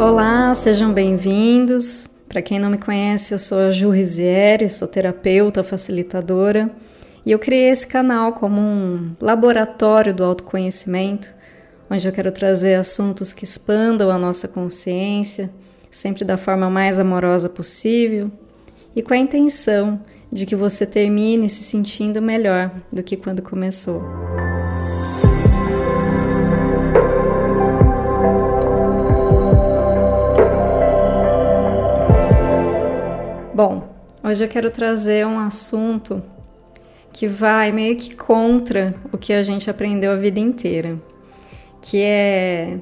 Olá, sejam bem-vindos. Para quem não me conhece, eu sou a Ju Rizieri, sou terapeuta, facilitadora, e eu criei esse canal como um laboratório do autoconhecimento, onde eu quero trazer assuntos que expandam a nossa consciência, sempre da forma mais amorosa possível, e com a intenção de que você termine se sentindo melhor do que quando começou. Bom, hoje eu quero trazer um assunto que vai meio que contra o que a gente aprendeu a vida inteira, que é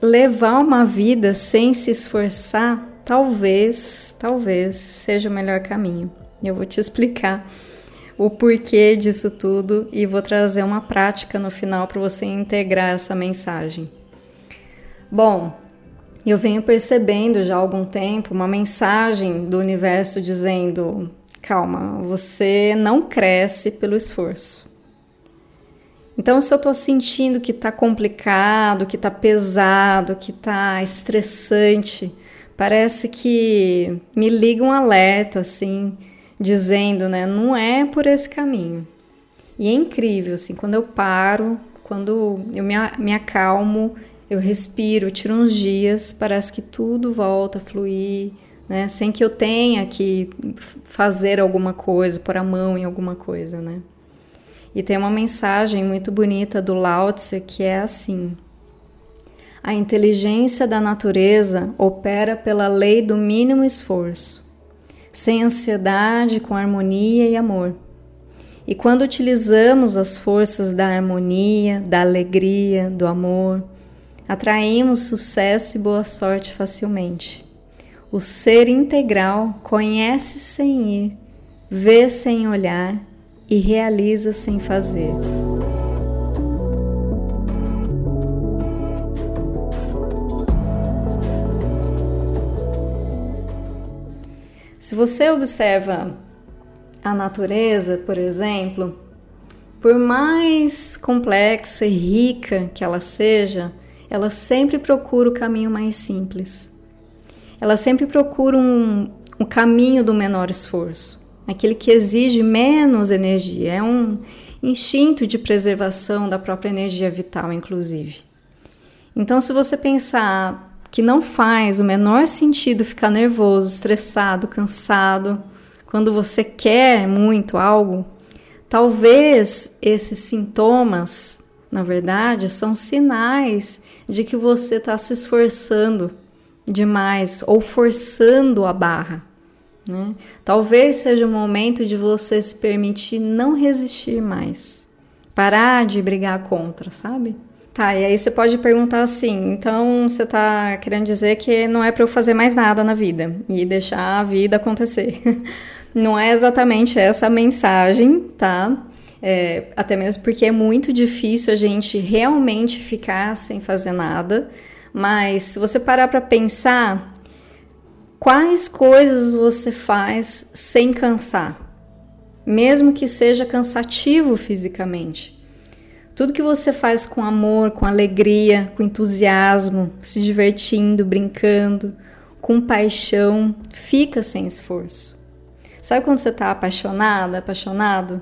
levar uma vida sem se esforçar, talvez, talvez seja o melhor caminho. Eu vou te explicar o porquê disso tudo e vou trazer uma prática no final para você integrar essa mensagem. Bom, eu venho percebendo já há algum tempo uma mensagem do universo dizendo: calma, você não cresce pelo esforço. Então, se eu estou sentindo que está complicado, que está pesado, que está estressante, parece que me liga um alerta, assim, dizendo, né, não é por esse caminho. E é incrível, assim, quando eu paro, quando eu me, me acalmo, eu respiro, tiro uns dias, parece que tudo volta a fluir, né? Sem que eu tenha que fazer alguma coisa, pôr a mão em alguma coisa, né? E tem uma mensagem muito bonita do Lao Tse que é assim: A inteligência da natureza opera pela lei do mínimo esforço, sem ansiedade, com harmonia e amor. E quando utilizamos as forças da harmonia, da alegria, do amor, atraímos sucesso e boa sorte facilmente. O ser integral conhece sem ir, vê sem olhar e realiza sem fazer. Se você observa a natureza, por exemplo, por mais complexa e rica que ela seja, ela sempre procura o caminho mais simples. Ela sempre procura um, um caminho do menor esforço, aquele que exige menos energia. É um instinto de preservação da própria energia vital, inclusive. Então, se você pensar que não faz o menor sentido ficar nervoso, estressado, cansado, quando você quer muito algo, talvez esses sintomas na verdade, são sinais de que você está se esforçando demais ou forçando a barra. Né? Talvez seja o momento de você se permitir não resistir mais, parar de brigar contra, sabe? Tá, e aí você pode perguntar assim: então você está querendo dizer que não é para eu fazer mais nada na vida e deixar a vida acontecer. não é exatamente essa a mensagem, tá? É, até mesmo porque é muito difícil a gente realmente ficar sem fazer nada. Mas se você parar para pensar, quais coisas você faz sem cansar? Mesmo que seja cansativo fisicamente. Tudo que você faz com amor, com alegria, com entusiasmo, se divertindo, brincando, com paixão, fica sem esforço. Sabe quando você está apaixonada, apaixonado?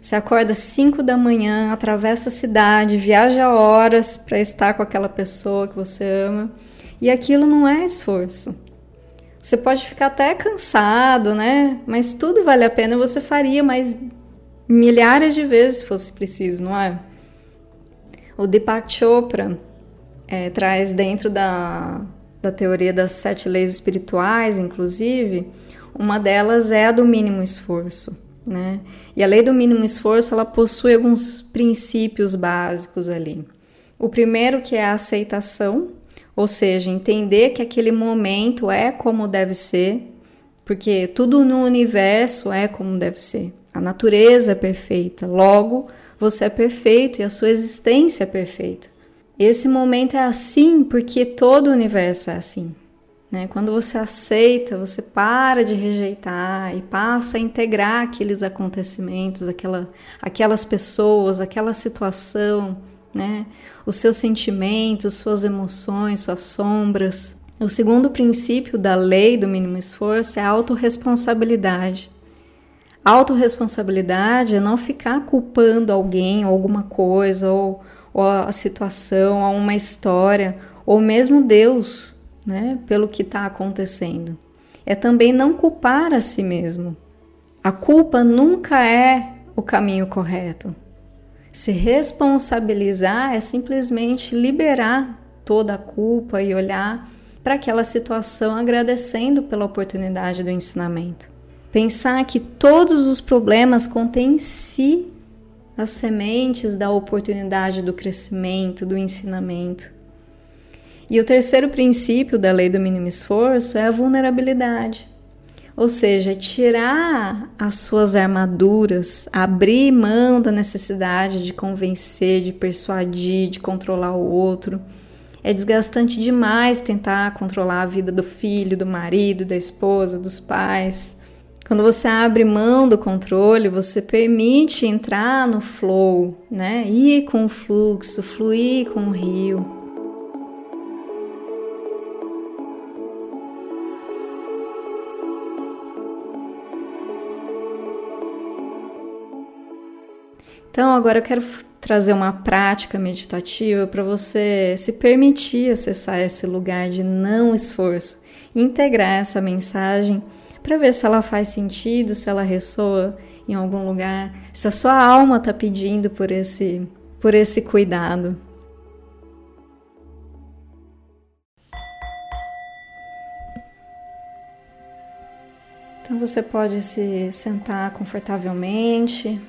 Você acorda às 5 da manhã, atravessa a cidade, viaja horas para estar com aquela pessoa que você ama, e aquilo não é esforço. Você pode ficar até cansado, né? Mas tudo vale a pena, você faria mais milhares de vezes se fosse preciso, não é? O Deepak Chopra é, traz dentro da, da teoria das sete leis espirituais, inclusive, uma delas é a do mínimo esforço. Né? E a lei do mínimo esforço ela possui alguns princípios básicos ali. O primeiro que é a aceitação, ou seja, entender que aquele momento é como deve ser, porque tudo no universo é como deve ser. A natureza é perfeita, logo você é perfeito e a sua existência é perfeita. Esse momento é assim porque todo o universo é assim. Né? Quando você aceita, você para de rejeitar e passa a integrar aqueles acontecimentos, aquela, aquelas pessoas, aquela situação, né? os seus sentimentos, suas emoções, suas sombras. O segundo princípio da lei do mínimo esforço é a autorresponsabilidade. Autorresponsabilidade é não ficar culpando alguém alguma coisa, ou, ou a situação, ou uma história, ou mesmo Deus, né, pelo que está acontecendo. É também não culpar a si mesmo. A culpa nunca é o caminho correto. Se responsabilizar é simplesmente liberar toda a culpa e olhar para aquela situação agradecendo pela oportunidade do ensinamento. Pensar que todos os problemas contêm em si as sementes da oportunidade do crescimento, do ensinamento. E o terceiro princípio da lei do mínimo esforço é a vulnerabilidade. Ou seja, tirar as suas armaduras, abrir mão da necessidade de convencer, de persuadir, de controlar o outro é desgastante demais tentar controlar a vida do filho, do marido, da esposa, dos pais. Quando você abre mão do controle, você permite entrar no flow, né? Ir com o fluxo, fluir com o rio. Então, agora eu quero trazer uma prática meditativa para você se permitir acessar esse lugar de não esforço, integrar essa mensagem para ver se ela faz sentido, se ela ressoa em algum lugar, se a sua alma está pedindo por esse, por esse cuidado. Então você pode se sentar confortavelmente.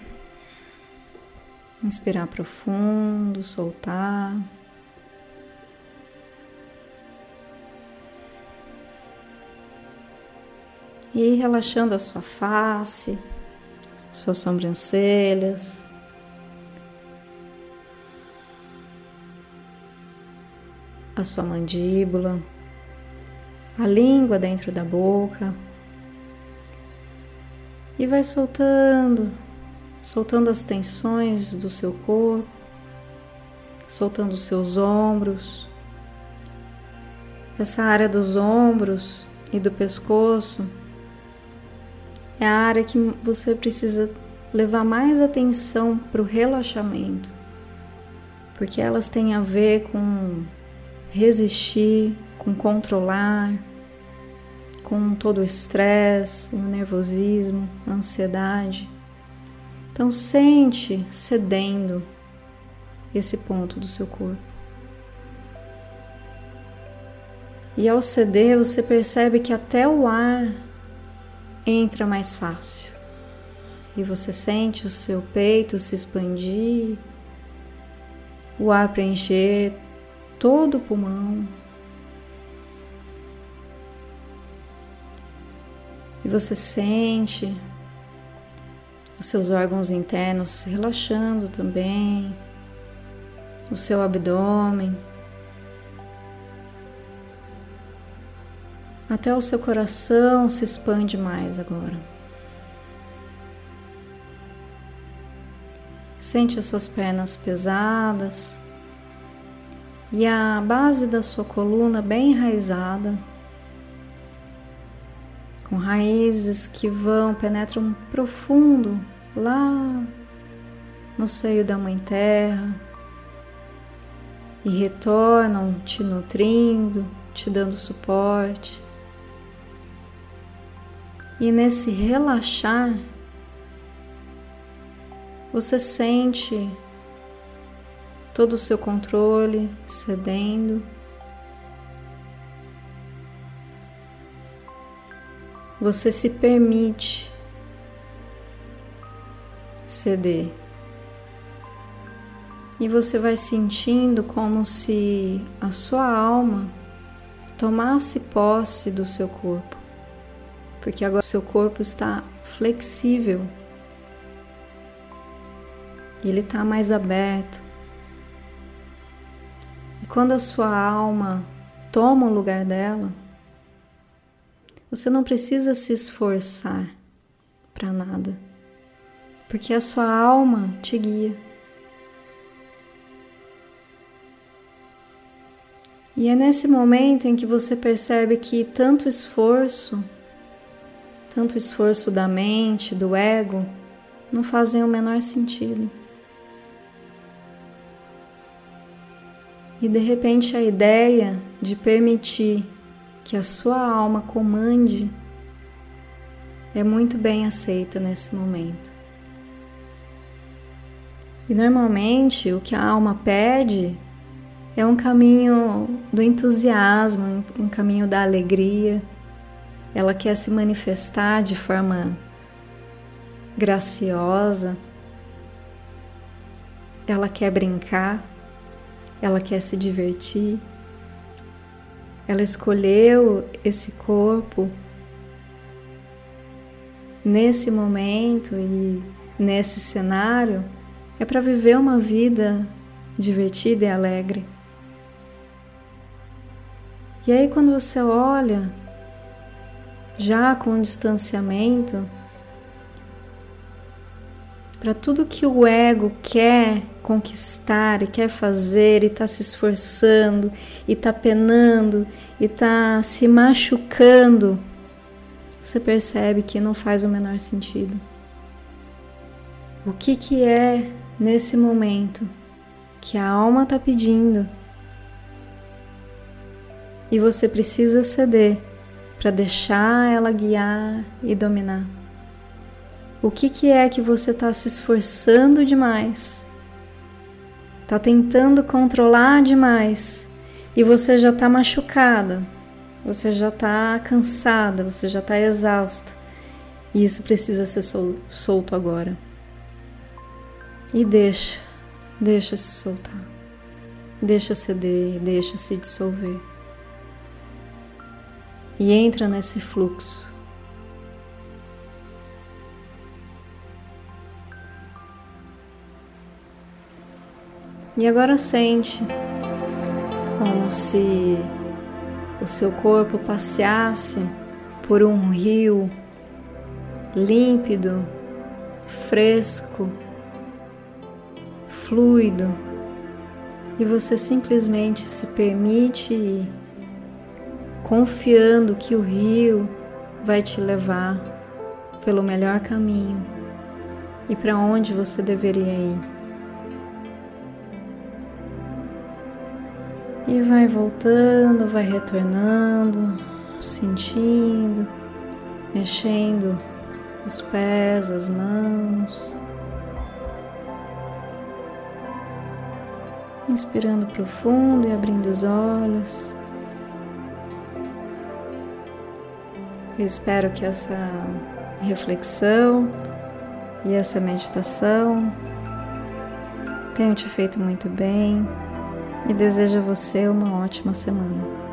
Inspirar profundo, soltar. E relaxando a sua face, suas sobrancelhas. A sua mandíbula, a língua dentro da boca. E vai soltando soltando as tensões do seu corpo, soltando os seus ombros. Essa área dos ombros e do pescoço é a área que você precisa levar mais atenção para o relaxamento, porque elas têm a ver com resistir, com controlar, com todo o estresse, o nervosismo, a ansiedade. Então sente cedendo esse ponto do seu corpo. E ao ceder, você percebe que até o ar entra mais fácil. E você sente o seu peito se expandir, o ar preencher todo o pulmão. E você sente os seus órgãos internos relaxando também, o seu abdômen, até o seu coração se expande mais agora. Sente as suas pernas pesadas e a base da sua coluna bem enraizada com raízes que vão, penetram profundo lá no seio da Mãe Terra e retornam te nutrindo, te dando suporte. E nesse relaxar, você sente todo o seu controle cedendo. Você se permite ceder. E você vai sentindo como se a sua alma tomasse posse do seu corpo, porque agora seu corpo está flexível, ele está mais aberto. E quando a sua alma toma o lugar dela, você não precisa se esforçar para nada, porque a sua alma te guia. E é nesse momento em que você percebe que tanto esforço, tanto esforço da mente, do ego, não fazem o menor sentido. E de repente a ideia de permitir que a sua alma comande é muito bem aceita nesse momento. E normalmente o que a alma pede é um caminho do entusiasmo, um caminho da alegria. Ela quer se manifestar de forma graciosa. Ela quer brincar, ela quer se divertir. Ela escolheu esse corpo nesse momento e nesse cenário é para viver uma vida divertida e alegre. E aí, quando você olha, já com distanciamento, para tudo que o ego quer conquistar e quer fazer e está se esforçando e está penando e está se machucando, você percebe que não faz o menor sentido. O que que é nesse momento que a alma está pedindo e você precisa ceder para deixar ela guiar e dominar. O que, que é que você está se esforçando demais? Está tentando controlar demais. E você já está machucada, você já está cansada, você já está exausta. E isso precisa ser sol solto agora. E deixa, deixa se soltar, deixa ceder, deixa se dissolver. E entra nesse fluxo. E agora sente como se o seu corpo passeasse por um rio límpido, fresco, fluido, e você simplesmente se permite ir confiando que o rio vai te levar pelo melhor caminho e para onde você deveria ir. E vai voltando, vai retornando, sentindo, mexendo os pés, as mãos. Inspirando profundo e abrindo os olhos. Eu espero que essa reflexão e essa meditação tenham te feito muito bem e desejo a você uma ótima semana.